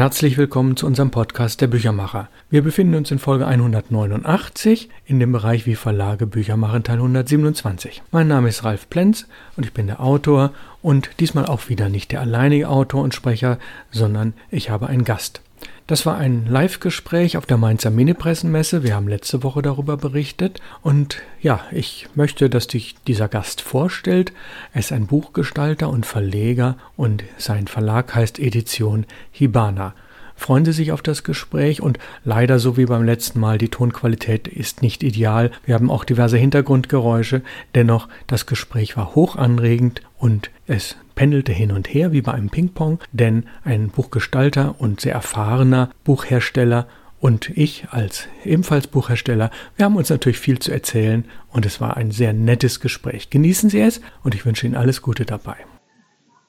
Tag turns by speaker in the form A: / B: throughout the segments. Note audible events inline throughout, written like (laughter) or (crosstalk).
A: Herzlich willkommen zu unserem Podcast der Büchermacher. Wir befinden uns in Folge 189 in dem Bereich Wie Verlage Bücher machen Teil 127. Mein Name ist Ralf Plenz und ich bin der Autor und diesmal auch wieder nicht der alleinige Autor und Sprecher, sondern ich habe einen Gast. Das war ein Live-Gespräch auf der Mainzer Mini-Pressenmesse. Wir haben letzte Woche darüber berichtet. Und ja, ich möchte, dass dich dieser Gast vorstellt. Er ist ein Buchgestalter und Verleger und sein Verlag heißt Edition Hibana. Freuen Sie sich auf das Gespräch und leider so wie beim letzten Mal, die Tonqualität ist nicht ideal. Wir haben auch diverse Hintergrundgeräusche. Dennoch, das Gespräch war hoch anregend und es pendelte hin und her wie bei einem Ping-Pong, denn ein Buchgestalter und sehr erfahrener Buchhersteller und ich als ebenfalls Buchhersteller, wir haben uns natürlich viel zu erzählen und es war ein sehr nettes Gespräch. Genießen Sie es und ich wünsche Ihnen alles Gute dabei.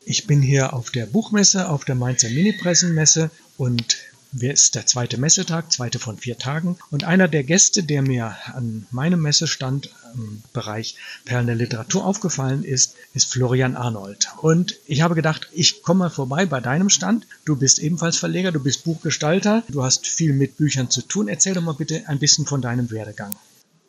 A: Ich bin hier auf der Buchmesse, auf der Mainzer Mini-Pressenmesse und es ist der zweite Messetag, zweite von vier Tagen. Und einer der Gäste, der mir an meinem Messestand im Bereich Perlen Literatur aufgefallen ist, ist Florian Arnold. Und ich habe gedacht, ich komme mal vorbei bei deinem Stand. Du bist ebenfalls Verleger, du bist Buchgestalter, du hast viel mit Büchern zu tun. Erzähl doch mal bitte ein bisschen von deinem Werdegang.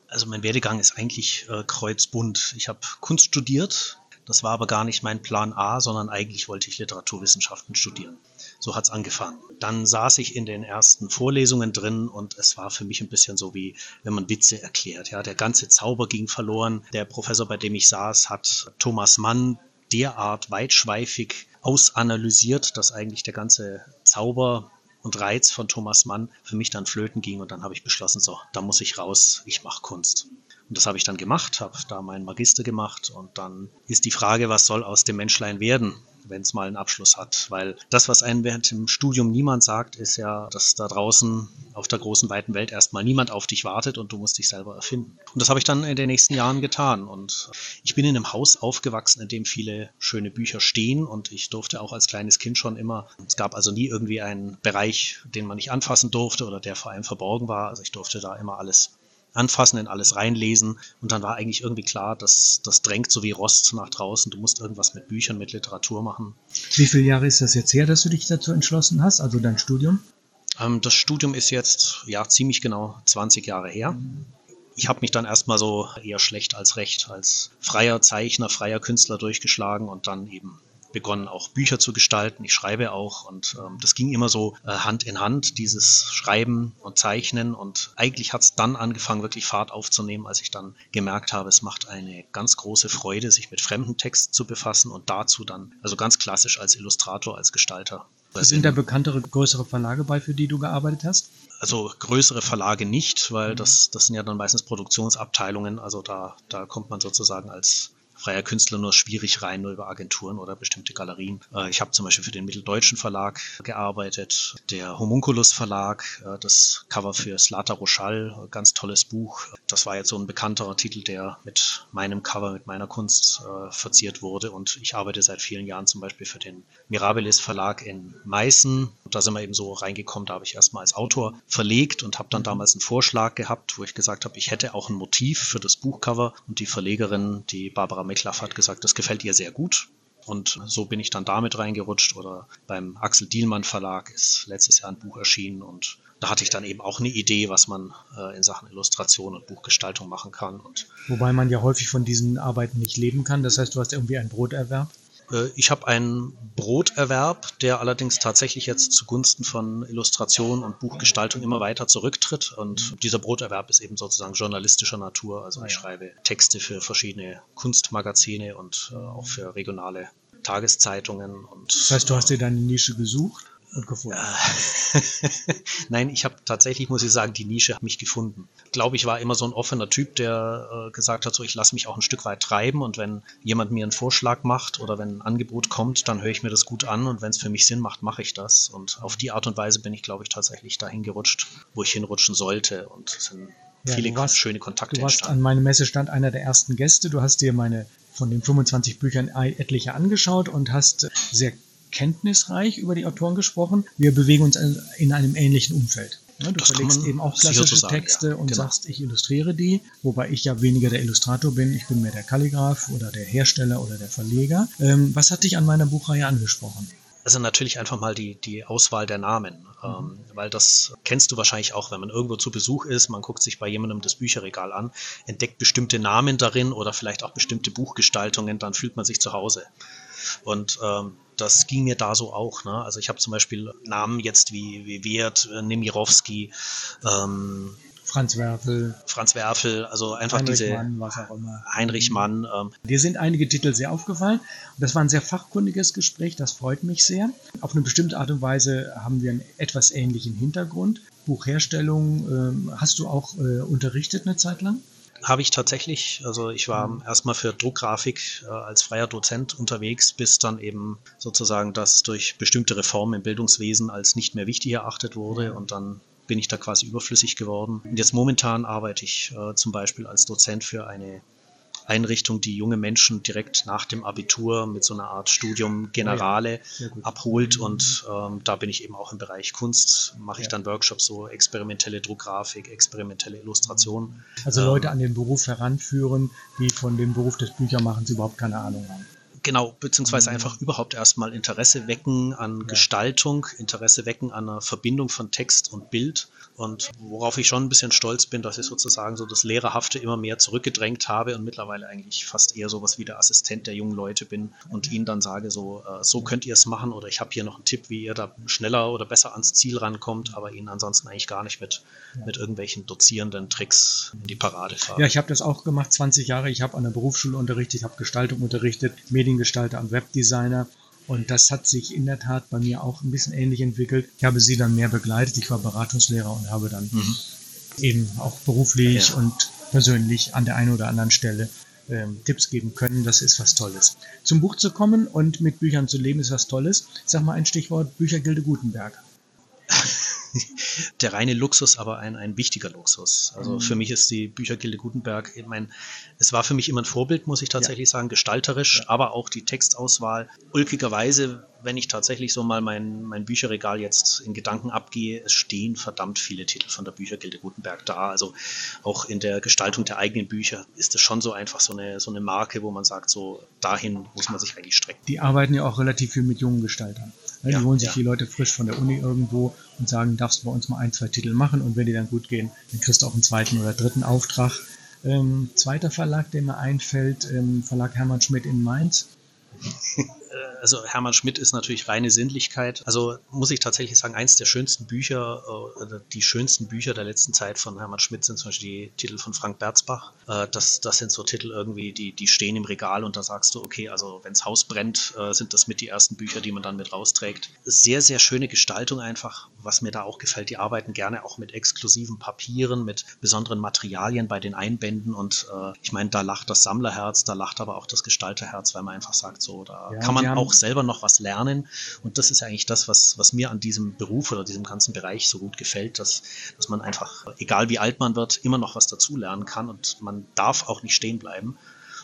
B: Also mein Werdegang ist eigentlich äh, kreuzbunt. Ich habe Kunst studiert, das war aber gar nicht mein Plan A, sondern eigentlich wollte ich Literaturwissenschaften studieren. So hat's angefangen. Dann saß ich in den ersten Vorlesungen drin und es war für mich ein bisschen so wie, wenn man Witze erklärt. Ja, der ganze Zauber ging verloren. Der Professor, bei dem ich saß, hat Thomas Mann derart weitschweifig ausanalysiert, dass eigentlich der ganze Zauber und Reiz von Thomas Mann für mich dann flöten ging und dann habe ich beschlossen, so, da muss ich raus, ich mache Kunst. Und das habe ich dann gemacht, habe da meinen Magister gemacht und dann ist die Frage, was soll aus dem Menschlein werden? Wenn es mal einen Abschluss hat. Weil das, was einem während dem Studium niemand sagt, ist ja, dass da draußen auf der großen, weiten Welt erstmal niemand auf dich wartet und du musst dich selber erfinden. Und das habe ich dann in den nächsten Jahren getan. Und ich bin in einem Haus aufgewachsen, in dem viele schöne Bücher stehen und ich durfte auch als kleines Kind schon immer, es gab also nie irgendwie einen Bereich, den man nicht anfassen durfte oder der vor allem verborgen war. Also ich durfte da immer alles anfassen, in alles reinlesen. Und dann war eigentlich irgendwie klar, dass das drängt so wie Rost nach draußen. Du musst irgendwas mit Büchern, mit Literatur machen.
A: Wie viele Jahre ist das jetzt her, dass du dich dazu entschlossen hast, also dein Studium?
B: Ähm, das Studium ist jetzt ja ziemlich genau 20 Jahre her. Ich habe mich dann erstmal so eher schlecht als recht als freier Zeichner, freier Künstler durchgeschlagen und dann eben begonnen, auch Bücher zu gestalten. Ich schreibe auch und ähm, das ging immer so äh, Hand in Hand, dieses Schreiben und Zeichnen. Und eigentlich hat es dann angefangen, wirklich Fahrt aufzunehmen, als ich dann gemerkt habe, es macht eine ganz große Freude, sich mit fremden Texten zu befassen und dazu dann, also ganz klassisch als Illustrator, als Gestalter.
A: Sind da bekanntere, größere Verlage bei, für die du gearbeitet hast?
B: Also größere Verlage nicht, weil mhm. das, das sind ja dann meistens Produktionsabteilungen. Also da, da kommt man sozusagen als freier Künstler nur schwierig rein, nur über Agenturen oder bestimmte Galerien. Äh, ich habe zum Beispiel für den Mitteldeutschen Verlag gearbeitet, der Homunculus Verlag, äh, das Cover für Slata Rochal, ganz tolles Buch. Das war jetzt so ein bekannterer Titel, der mit meinem Cover, mit meiner Kunst äh, verziert wurde. Und ich arbeite seit vielen Jahren zum Beispiel für den Mirabilis Verlag in Meißen. Da sind wir eben so reingekommen, da habe ich erstmal als Autor verlegt und habe dann damals einen Vorschlag gehabt, wo ich gesagt habe, ich hätte auch ein Motiv für das Buchcover und die Verlegerin, die Barbara McLaugh hat gesagt, das gefällt ihr sehr gut. Und so bin ich dann damit reingerutscht. Oder beim Axel Dielmann Verlag ist letztes Jahr ein Buch erschienen und da hatte ich dann eben auch eine Idee, was man äh, in Sachen Illustration und Buchgestaltung machen kann. Und
A: Wobei man ja häufig von diesen Arbeiten nicht leben kann. Das heißt, du hast irgendwie einen Broterwerb.
B: Äh, ich habe einen Broterwerb, der allerdings tatsächlich jetzt zugunsten von Illustration und Buchgestaltung immer weiter zurücktritt. Und dieser Broterwerb ist eben sozusagen journalistischer Natur. Also ah, ich schreibe Texte für verschiedene Kunstmagazine und äh, auch für regionale Tageszeitungen. Und,
A: das heißt, du hast dir deine Nische gesucht? Und gefunden? (laughs)
B: Nein, ich habe tatsächlich, muss ich sagen, die Nische hat mich gefunden. Ich glaube, ich war immer so ein offener Typ, der äh, gesagt hat, so ich lasse mich auch ein Stück weit treiben und wenn jemand mir einen Vorschlag macht oder wenn ein Angebot kommt, dann höre ich mir das gut an und wenn es für mich Sinn macht, mache ich das. Und auf die Art und Weise bin ich, glaube ich, tatsächlich dahin gerutscht, wo ich hinrutschen sollte und es sind ja, viele warst, schöne Kontakte
A: Du warst entstanden. an meinem Messestand einer der ersten Gäste. Du hast dir meine von den 25 Büchern etliche angeschaut und hast sehr kenntnisreich über die Autoren gesprochen. Wir bewegen uns in einem ähnlichen Umfeld. Ne, du das verlegst eben auch klassische sagen, Texte ja. und genau. sagst, ich illustriere die, wobei ich ja weniger der Illustrator bin, ich bin mehr der Kalligraph oder der Hersteller oder der Verleger. Ähm, was hat dich an meiner Buchreihe angesprochen?
B: Also natürlich einfach mal die, die Auswahl der Namen, mhm. ähm, weil das kennst du wahrscheinlich auch, wenn man irgendwo zu Besuch ist, man guckt sich bei jemandem das Bücherregal an, entdeckt bestimmte Namen darin oder vielleicht auch bestimmte Buchgestaltungen, dann fühlt man sich zu Hause. Und ähm, das ging mir da so auch. Ne? Also ich habe zum Beispiel Namen jetzt wie, wie Wert, äh, Nemirovsky, ähm,
A: Franz Werfel.
B: Franz Werfel, also einfach Heinrich diese
A: Mann, was auch immer.
B: Heinrich Mann.
A: Ähm. Dir sind einige Titel sehr aufgefallen. Und das war ein sehr fachkundiges Gespräch, das freut mich sehr. Auf eine bestimmte Art und Weise haben wir einen etwas ähnlichen Hintergrund. Buchherstellung ähm, hast du auch äh, unterrichtet eine Zeit lang?
B: Habe ich tatsächlich. Also ich war mhm. erstmal für Druckgrafik äh, als freier Dozent unterwegs, bis dann eben sozusagen das durch bestimmte Reformen im Bildungswesen als nicht mehr wichtig erachtet wurde und dann bin ich da quasi überflüssig geworden. Und jetzt momentan arbeite ich äh, zum Beispiel als Dozent für eine Einrichtung, die junge Menschen direkt nach dem Abitur mit so einer Art Studium Generale ja, abholt. Und ähm, da bin ich eben auch im Bereich Kunst, mache ich ja. dann Workshops, so experimentelle Druckgrafik, experimentelle Illustration.
A: Also Leute ähm, an den Beruf heranführen, die von dem Beruf des Büchermachens überhaupt keine Ahnung haben.
B: Genau, beziehungsweise mhm. einfach überhaupt erstmal Interesse wecken an ja. Gestaltung, Interesse wecken an einer Verbindung von Text und Bild. Und worauf ich schon ein bisschen stolz bin, dass ich sozusagen so das Lehrerhafte immer mehr zurückgedrängt habe und mittlerweile eigentlich fast eher sowas wie der Assistent der jungen Leute bin und ihnen dann sage, so, äh, so könnt ihr es machen oder ich habe hier noch einen Tipp, wie ihr da schneller oder besser ans Ziel rankommt, aber ihnen ansonsten eigentlich gar nicht mit, ja. mit irgendwelchen dozierenden Tricks in die Parade fahren.
A: Ja, ich habe das auch gemacht, 20 Jahre. Ich habe an der Berufsschule unterrichtet, ich habe Gestaltung unterrichtet, Medien Mediengestalter und Webdesigner. Und das hat sich in der Tat bei mir auch ein bisschen ähnlich entwickelt. Ich habe sie dann mehr begleitet. Ich war Beratungslehrer und habe dann mhm. eben auch beruflich ja. und persönlich an der einen oder anderen Stelle ähm, Tipps geben können. Das ist was Tolles. Zum Buch zu kommen und mit Büchern zu leben ist was Tolles. Ich sag mal ein Stichwort Büchergilde Gutenberg. (laughs)
B: der reine Luxus, aber ein, ein wichtiger Luxus. Also mhm. für mich ist die Büchergilde Gutenberg, ich meine, es war für mich immer ein Vorbild, muss ich tatsächlich ja. sagen, gestalterisch, ja. aber auch die Textauswahl. Ulkigerweise, wenn ich tatsächlich so mal mein, mein Bücherregal jetzt in Gedanken abgehe, es stehen verdammt viele Titel von der Büchergilde Gutenberg da. Also auch in der Gestaltung der eigenen Bücher ist es schon so einfach so eine, so eine Marke, wo man sagt, so dahin muss man sich eigentlich strecken.
A: Die arbeiten ja auch relativ viel mit jungen Gestaltern. Ne, die ja, holen sich die Leute frisch von der Uni irgendwo und sagen, darfst du bei uns mal ein, zwei Titel machen und wenn die dann gut gehen, dann kriegst du auch einen zweiten oder dritten Auftrag. Ähm, zweiter Verlag, der mir einfällt, ähm, Verlag Hermann Schmidt in Mainz. (laughs)
B: also Hermann Schmidt ist natürlich reine Sinnlichkeit. Also muss ich tatsächlich sagen, eins der schönsten Bücher, äh, die schönsten Bücher der letzten Zeit von Hermann Schmidt sind zum Beispiel die Titel von Frank Berzbach. Äh, das, das sind so Titel irgendwie, die, die stehen im Regal und da sagst du, okay, also wenns Haus brennt, äh, sind das mit die ersten Bücher, die man dann mit rausträgt. Sehr, sehr schöne Gestaltung einfach, was mir da auch gefällt. Die arbeiten gerne auch mit exklusiven Papieren, mit besonderen Materialien bei den Einbänden und äh, ich meine, da lacht das Sammlerherz, da lacht aber auch das Gestalterherz, weil man einfach sagt, so, da ja, kann man auch auch selber noch was lernen. Und das ist eigentlich das, was, was mir an diesem Beruf oder diesem ganzen Bereich so gut gefällt, dass, dass man einfach, egal wie alt man wird, immer noch was dazu lernen kann und man darf auch nicht stehen bleiben.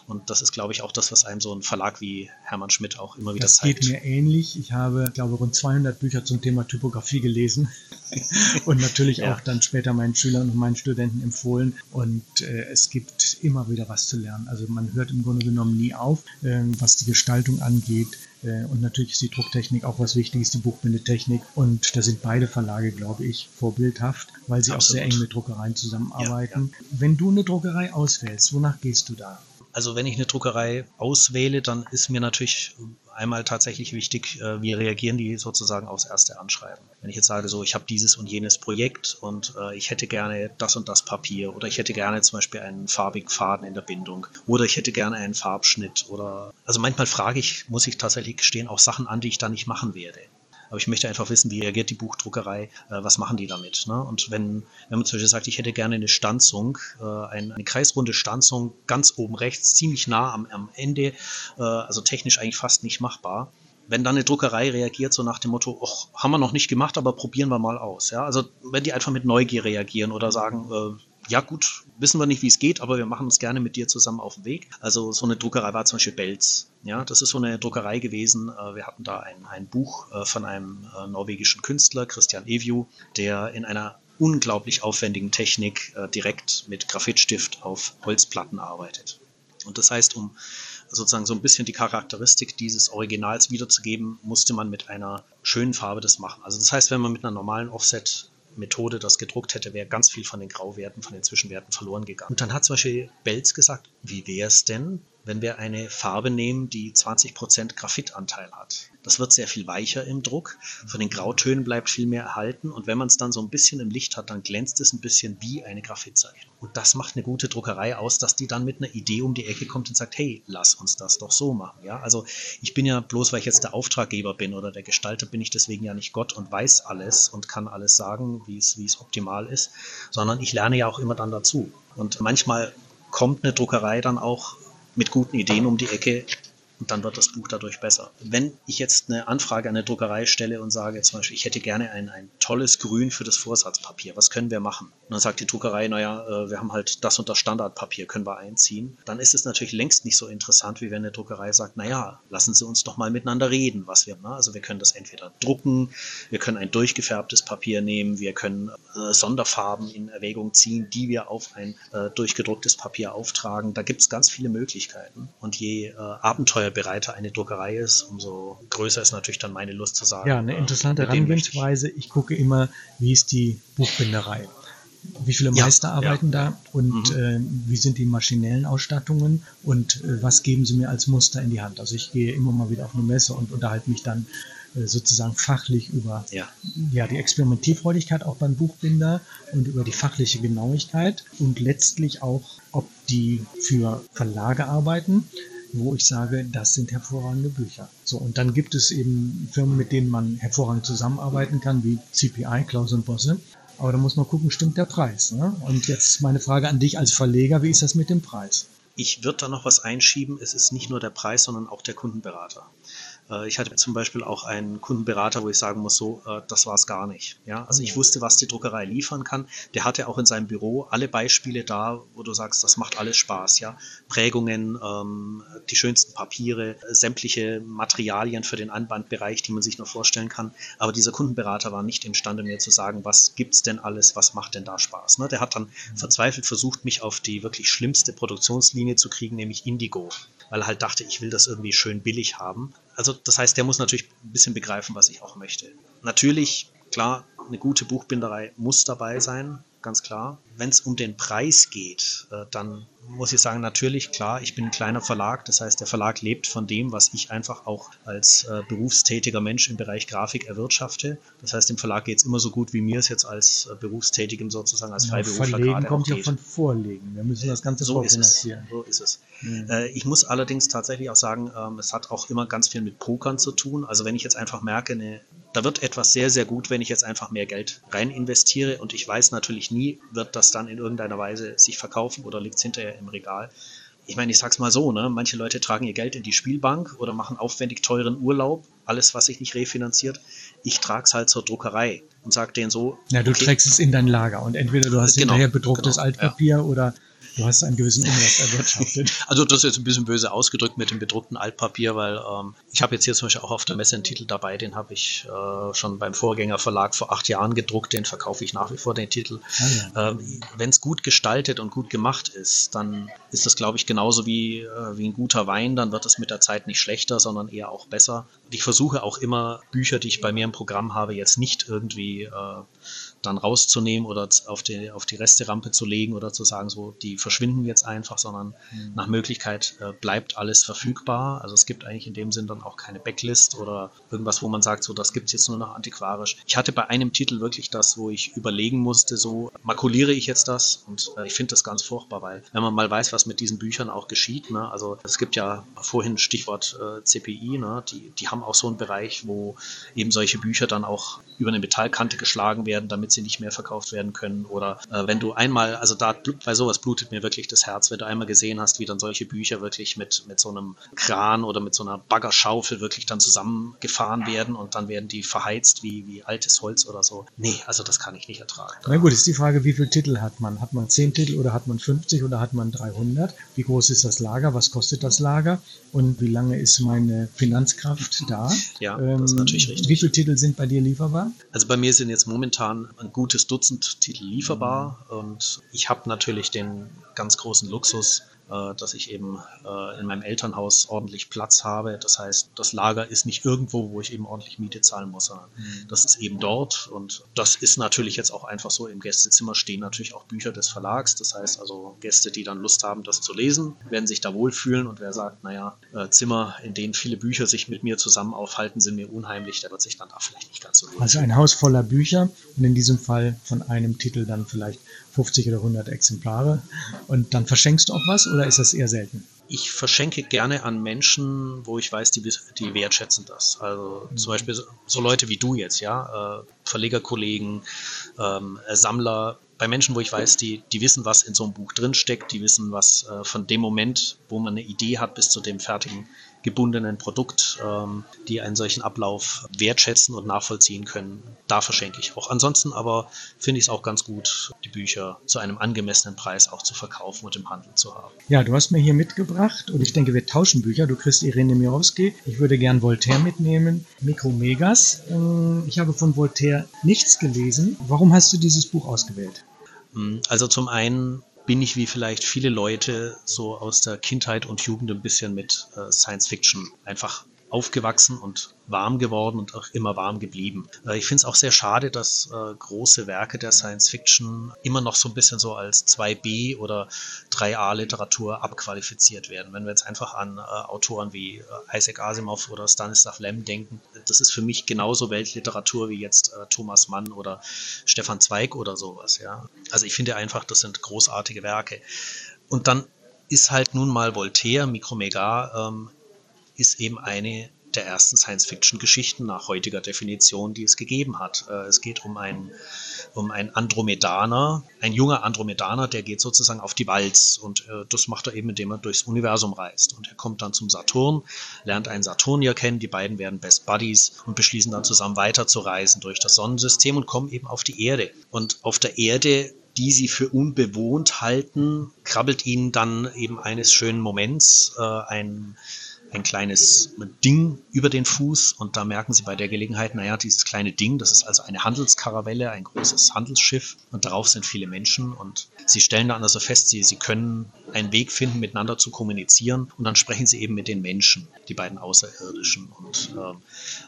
B: Und das ist, glaube ich, auch das, was einem so ein Verlag wie Hermann Schmidt auch immer wieder
A: das
B: zeigt.
A: Das geht mir ähnlich. Ich habe, glaube rund 200 Bücher zum Thema Typografie gelesen (laughs) und natürlich ja. auch dann später meinen Schülern und meinen Studenten empfohlen. Und äh, es gibt immer wieder was zu lernen. Also man hört im Grunde genommen nie auf, äh, was die Gestaltung angeht. Äh, und natürlich ist die Drucktechnik auch was Wichtiges, die Buchbindetechnik. Und da sind beide Verlage, glaube ich, vorbildhaft, weil sie Absolut. auch sehr eng mit Druckereien zusammenarbeiten. Ja, ja. Wenn du eine Druckerei auswählst, wonach gehst du da?
B: Also wenn ich eine Druckerei auswähle, dann ist mir natürlich einmal tatsächlich wichtig, äh, wie reagieren die sozusagen aufs erste Anschreiben. Wenn ich jetzt sage, so ich habe dieses und jenes Projekt und äh, ich hätte gerne das und das Papier oder ich hätte gerne zum Beispiel einen farbigen Faden in der Bindung oder ich hätte gerne einen Farbschnitt oder also manchmal frage ich, muss ich tatsächlich gestehen, auch Sachen an, die ich da nicht machen werde. Aber ich möchte einfach wissen, wie reagiert die Buchdruckerei, äh, was machen die damit. Ne? Und wenn, wenn man zum Beispiel sagt, ich hätte gerne eine Stanzung, äh, eine, eine kreisrunde Stanzung ganz oben rechts, ziemlich nah am, am Ende, äh, also technisch eigentlich fast nicht machbar, wenn dann eine Druckerei reagiert, so nach dem Motto, haben wir noch nicht gemacht, aber probieren wir mal aus. Ja? Also wenn die einfach mit Neugier reagieren oder sagen, äh, ja gut, wissen wir nicht, wie es geht, aber wir machen uns gerne mit dir zusammen auf den Weg. Also so eine Druckerei war zum Beispiel Belz. Ja, das ist so eine Druckerei gewesen. Äh, wir hatten da ein, ein Buch äh, von einem äh, norwegischen Künstler, Christian Evju, der in einer unglaublich aufwendigen Technik direkt mit Graphitstift auf Holzplatten arbeitet. Und das heißt, um sozusagen so ein bisschen die Charakteristik dieses Originals wiederzugeben, musste man mit einer schönen Farbe das machen. Also das heißt, wenn man mit einer normalen Offset Methode das gedruckt hätte, wäre ganz viel von den Grauwerten, von den Zwischenwerten verloren gegangen. Und dann hat zum Beispiel Belz gesagt, wie wäre es denn, wenn wir eine Farbe nehmen, die 20% Graphitanteil hat. Das wird sehr viel weicher im Druck. Von den Grautönen bleibt viel mehr erhalten. Und wenn man es dann so ein bisschen im Licht hat, dann glänzt es ein bisschen wie eine Graphitzeichnung. Und das macht eine gute Druckerei aus, dass die dann mit einer Idee um die Ecke kommt und sagt, hey, lass uns das doch so machen. Ja, also ich bin ja bloß, weil ich jetzt der Auftraggeber bin oder der Gestalter, bin ich deswegen ja nicht Gott und weiß alles und kann alles sagen, wie es optimal ist, sondern ich lerne ja auch immer dann dazu. Und manchmal kommt eine Druckerei dann auch mit guten Ideen um die Ecke und dann wird das Buch dadurch besser. Wenn ich jetzt eine Anfrage an eine Druckerei stelle und sage zum Beispiel, ich hätte gerne ein, ein tolles Grün für das Vorsatzpapier, was können wir machen? Und dann sagt die Druckerei, naja, äh, wir haben halt das und das Standardpapier, können wir einziehen. Dann ist es natürlich längst nicht so interessant, wie wenn eine Druckerei sagt, naja, lassen Sie uns doch mal miteinander reden, was wir, ne? also wir können das entweder drucken, wir können ein durchgefärbtes Papier nehmen, wir können äh, Sonderfarben in Erwägung ziehen, die wir auf ein äh, durchgedrucktes Papier auftragen. Da gibt es ganz viele Möglichkeiten. Und je äh, Abenteuer bereiter eine Druckerei ist, umso größer ist natürlich dann meine Lust zu sagen.
A: Ja, eine äh, interessante Herangehensweise. Ich gucke immer, wie ist die Buchbinderei? Wie viele Meister ja, arbeiten ja. da und mhm. äh, wie sind die maschinellen Ausstattungen und äh, was geben sie mir als Muster in die Hand? Also ich gehe immer mal wieder auf eine Messe und unterhalte mich dann äh, sozusagen fachlich über ja. ja die Experimentierfreudigkeit auch beim Buchbinder und über die fachliche Genauigkeit und letztlich auch, ob die für Verlage arbeiten wo ich sage, das sind hervorragende Bücher. So, und dann gibt es eben Firmen, mit denen man hervorragend zusammenarbeiten kann, wie CPI, Klaus und Bosse. Aber da muss man gucken, stimmt der Preis. Ne? Und jetzt meine Frage an dich als Verleger, wie ist das mit dem Preis?
B: Ich würde da noch was einschieben. Es ist nicht nur der Preis, sondern auch der Kundenberater. Äh, ich hatte zum Beispiel auch einen Kundenberater, wo ich sagen muss, so, äh, das war es gar nicht. Ja, also ich wusste, was die Druckerei liefern kann. Der hatte auch in seinem Büro alle Beispiele da, wo du sagst, das macht alles Spaß. Ja, Prägungen, ähm, die schönsten Papiere, sämtliche Materialien für den Anbandbereich, die man sich nur vorstellen kann. Aber dieser Kundenberater war nicht imstande, mir zu sagen, was gibt's denn alles, was macht denn da Spaß. Ne? Der hat dann mhm. verzweifelt versucht, mich auf die wirklich schlimmste Produktionslinie zu kriegen, nämlich Indigo weil er halt dachte, ich will das irgendwie schön billig haben. Also das heißt, der muss natürlich ein bisschen begreifen, was ich auch möchte. Natürlich, klar, eine gute Buchbinderei muss dabei sein, ganz klar. Wenn es um den Preis geht, äh, dann muss ich sagen, natürlich, klar, ich bin ein kleiner Verlag. Das heißt, der Verlag lebt von dem, was ich einfach auch als äh, berufstätiger Mensch im Bereich Grafik erwirtschafte. Das heißt, dem Verlag geht es immer so gut, wie mir es jetzt als äh, Berufstätigem sozusagen als Freiberufler
A: ja, Verlegen kommt ja von Vorlegen. Wir müssen das Ganze
B: so vorfinanzieren. So ist es. Mhm. Äh, ich muss allerdings tatsächlich auch sagen, ähm, es hat auch immer ganz viel mit Pokern zu tun. Also wenn ich jetzt einfach merke, eine, da wird etwas sehr, sehr gut, wenn ich jetzt einfach mehr Geld rein investiere und ich weiß natürlich nie, wird das dann in irgendeiner Weise sich verkaufen oder liegt es hinterher im Regal. Ich meine, ich sag's mal so, ne? Manche Leute tragen ihr Geld in die Spielbank oder machen aufwendig teuren Urlaub, alles, was sich nicht refinanziert. Ich trag's halt zur Druckerei und sag denen so.
A: Ja, du okay, trägst es in dein Lager und entweder du hast genau, hinterher bedrucktes genau, Altpapier ja. oder Du hast einen gewissen Umsatz erwirtschaftet. (laughs)
B: Also das ist jetzt ein bisschen böse ausgedrückt mit dem bedruckten Altpapier, weil ähm, ich habe jetzt hier zum Beispiel auch auf der Messe einen Titel dabei, den habe ich äh, schon beim Vorgängerverlag vor acht Jahren gedruckt, den verkaufe ich nach wie vor, den Titel. Ah, ja. ähm, Wenn es gut gestaltet und gut gemacht ist, dann ist das, glaube ich, genauso wie, äh, wie ein guter Wein, dann wird es mit der Zeit nicht schlechter, sondern eher auch besser. Und ich versuche auch immer Bücher, die ich bei mir im Programm habe, jetzt nicht irgendwie äh, dann rauszunehmen oder auf die, auf die Resterampe zu legen oder zu sagen, so, die verschwinden jetzt einfach, sondern mhm. nach Möglichkeit äh, bleibt alles verfügbar. Also es gibt eigentlich in dem Sinn dann auch keine Backlist oder irgendwas, wo man sagt, so, das gibt es jetzt nur noch antiquarisch. Ich hatte bei einem Titel wirklich das, wo ich überlegen musste, so, makuliere ich jetzt das? Und äh, ich finde das ganz furchtbar, weil wenn man mal weiß, was mit diesen Büchern auch geschieht, ne, also es gibt ja vorhin Stichwort äh, CPI, ne, die, die haben auch so einen Bereich, wo eben solche Bücher dann auch über eine Metallkante geschlagen werden, damit sie nicht mehr verkauft werden können. Oder äh, wenn du einmal, also da bei sowas blutet mir wirklich das Herz, wenn du einmal gesehen hast, wie dann solche Bücher wirklich mit, mit so einem Kran oder mit so einer Baggerschaufel wirklich dann zusammengefahren werden und dann werden die verheizt wie, wie altes Holz oder so. Nee, also das kann ich nicht ertragen.
A: Na gut, ist die Frage, wie viele Titel hat man? Hat man 10 Titel oder hat man 50 oder hat man 300? Wie groß ist das Lager? Was kostet das Lager? Und wie lange ist meine Finanzkraft da?
B: Ja, ähm, das ist natürlich richtig.
A: Wie viele Titel sind bei dir lieferbar?
B: Also bei mir sind jetzt momentan ein gutes Dutzend Titel lieferbar. Und ich habe natürlich den ganz großen Luxus, dass ich eben äh, in meinem Elternhaus ordentlich Platz habe. Das heißt, das Lager ist nicht irgendwo, wo ich eben ordentlich Miete zahlen muss, sondern mhm. das ist eben dort. Und das ist natürlich jetzt auch einfach so. Im Gästezimmer stehen natürlich auch Bücher des Verlags. Das heißt also, Gäste, die dann Lust haben, das zu lesen, werden sich da wohlfühlen. Und wer sagt, naja, äh, Zimmer, in denen viele Bücher sich mit mir zusammen aufhalten, sind mir unheimlich, der wird sich dann da vielleicht nicht ganz so wohlfühlen.
A: Also ein Haus voller Bücher und in diesem Fall von einem Titel dann vielleicht 50 oder 100 Exemplare. Und dann verschenkst du auch was oder ist das eher selten?
B: Ich verschenke gerne an Menschen, wo ich weiß, die, die wertschätzen das. Also mhm. zum Beispiel so, Leute wie du jetzt, ja, äh, Verlegerkollegen, ähm, Sammler, bei Menschen, wo ich weiß, die, die wissen, was in so einem Buch drinsteckt, die wissen, was äh, von dem Moment, wo man eine Idee hat, bis zu dem fertigen gebundenen Produkt, ähm, die einen solchen Ablauf wertschätzen und nachvollziehen können. Da verschenke ich auch. Ansonsten aber finde ich es auch ganz gut, die Bücher zu einem angemessenen Preis auch zu verkaufen und im Handel zu haben.
A: Ja, du hast mir hier mitgebracht und ich denke, wir tauschen Bücher. Du kriegst Irene Mirowski. Ich würde gern Voltaire mitnehmen. Mikromegas. Ähm, ich habe von Voltaire nichts gelesen. Warum hast du dieses Buch ausgewählt?
B: Also zum einen bin ich wie vielleicht viele Leute so aus der Kindheit und Jugend ein bisschen mit äh, Science Fiction einfach aufgewachsen und warm geworden und auch immer warm geblieben. Äh, ich finde es auch sehr schade, dass äh, große Werke der Science Fiction immer noch so ein bisschen so als 2b oder 3a Literatur abqualifiziert werden. Wenn wir jetzt einfach an äh, Autoren wie Isaac Asimov oder Stanislav Lem denken, das ist für mich genauso Weltliteratur wie jetzt Thomas Mann oder Stefan Zweig oder sowas. Ja. Also ich finde einfach, das sind großartige Werke. Und dann ist halt nun mal Voltaire, Micromegar, ähm, ist eben eine der ersten Science-Fiction-Geschichten nach heutiger Definition, die es gegeben hat. Äh, es geht um einen, um einen Andromedaner, ein junger Andromedaner, der geht sozusagen auf die Walz und äh, das macht er eben, indem er durchs Universum reist. Und er kommt dann zum Saturn, lernt einen Saturnier kennen, die beiden werden Best Buddies und beschließen dann zusammen weiterzureisen durch das Sonnensystem und kommen eben auf die Erde. Und auf der Erde die sie für unbewohnt halten, krabbelt ihnen dann eben eines schönen Moments äh, ein ein kleines Ding über den Fuß und da merken sie bei der Gelegenheit, naja, dieses kleine Ding, das ist also eine Handelskaravelle, ein großes Handelsschiff und darauf sind viele Menschen und sie stellen dann also fest, sie, sie können einen Weg finden, miteinander zu kommunizieren und dann sprechen sie eben mit den Menschen, die beiden Außerirdischen und, äh,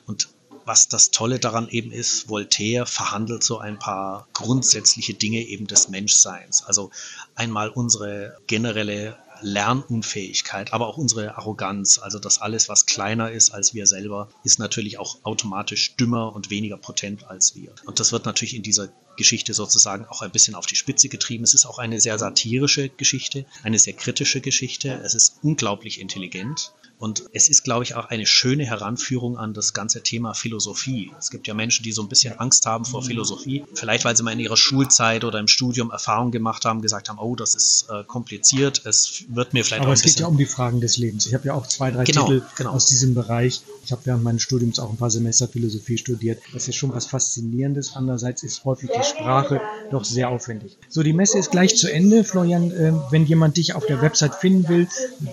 B: und was das Tolle daran eben ist, Voltaire verhandelt so ein paar grundsätzliche Dinge eben des Menschseins. Also einmal unsere generelle Lernunfähigkeit, aber auch unsere Arroganz, also dass alles, was kleiner ist als wir selber, ist natürlich auch automatisch dümmer und weniger potent als wir. Und das wird natürlich in dieser Geschichte sozusagen auch ein bisschen auf die Spitze getrieben. Es ist auch eine sehr satirische Geschichte, eine sehr kritische Geschichte. Es ist unglaublich intelligent. Und es ist, glaube ich, auch eine schöne Heranführung an das ganze Thema Philosophie. Es gibt ja Menschen, die so ein bisschen Angst haben vor Philosophie. Vielleicht, weil sie mal in ihrer Schulzeit oder im Studium Erfahrungen gemacht haben, gesagt haben, oh, das ist äh, kompliziert, es wird mir vielleicht
A: Aber auch es geht ja um die Fragen des Lebens. Ich habe ja auch zwei, drei genau, Titel genau. aus diesem Bereich. Ich habe während meines Studiums auch ein paar Semester Philosophie studiert. Das ist schon was Faszinierendes. Andererseits ist häufig die Sprache doch sehr aufwendig. So, die Messe ist gleich zu Ende. Florian, äh, wenn jemand dich auf der Website finden will,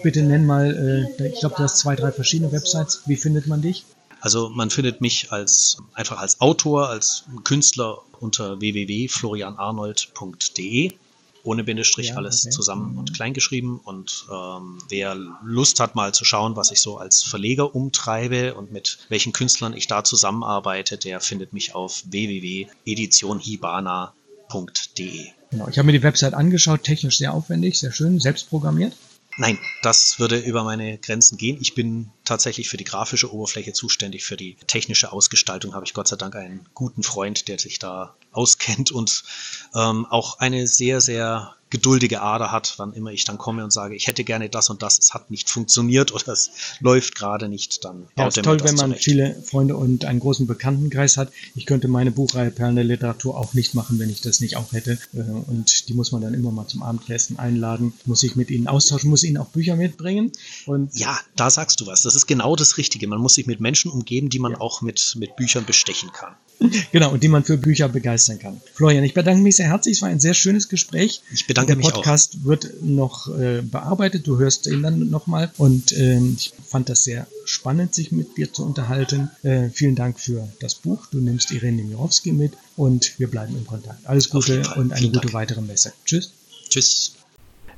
A: bitte nenn mal, äh, ich glaube, du hast zwei, drei verschiedene Websites. Wie findet man dich?
B: Also man findet mich als einfach als Autor, als Künstler unter www.florianarnold.de ohne Bindestrich ja, alles okay. zusammen mhm. und klein geschrieben. Und ähm, wer Lust hat, mal zu schauen, was ich so als Verleger umtreibe und mit welchen Künstlern ich da zusammenarbeite, der findet mich auf www.editionhibana.de.
A: Genau, ich habe mir die Website angeschaut, technisch sehr aufwendig, sehr schön, selbst programmiert.
B: Nein, das würde über meine Grenzen gehen. Ich bin tatsächlich für die grafische Oberfläche zuständig. Für die technische Ausgestaltung habe ich Gott sei Dank einen guten Freund, der sich da auskennt und ähm, auch eine sehr, sehr geduldige Ader hat, wann immer ich dann komme und sage, ich hätte gerne das und das, es hat nicht funktioniert oder es läuft gerade nicht, dann
A: ja, ist toll, wenn man zurecht. viele Freunde und einen großen Bekanntenkreis hat. Ich könnte meine Buchreihe Perlen der Literatur auch nicht machen, wenn ich das nicht auch hätte. Äh, und die muss man dann immer mal zum Abendessen einladen, muss ich mit ihnen austauschen, muss ihnen auch Bücher mitbringen.
B: Und ja, da sagst du was. Das ist genau das Richtige. Man muss sich mit Menschen umgeben, die man ja. auch mit, mit Büchern bestechen kann.
A: Genau, und die man für Bücher begeistern kann. Florian, ich bedanke mich sehr herzlich. Es war ein sehr schönes Gespräch.
B: Ich bedanke mich
A: auch. Der Podcast wird noch äh, bearbeitet. Du hörst ihn dann nochmal. Und ähm, ich fand das sehr spannend, sich mit dir zu unterhalten. Äh, vielen Dank für das Buch. Du nimmst Irene Mirowski mit und wir bleiben in Kontakt. Alles Gute und eine gute Dank. weitere Messe. Tschüss.
B: Tschüss.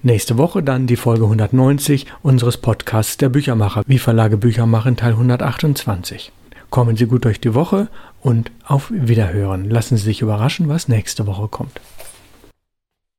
A: Nächste Woche dann die Folge 190 unseres Podcasts Der Büchermacher, wie Verlage Bücher machen, Teil 128. Kommen Sie gut durch die Woche und auf Wiederhören. Lassen Sie sich überraschen, was nächste Woche kommt.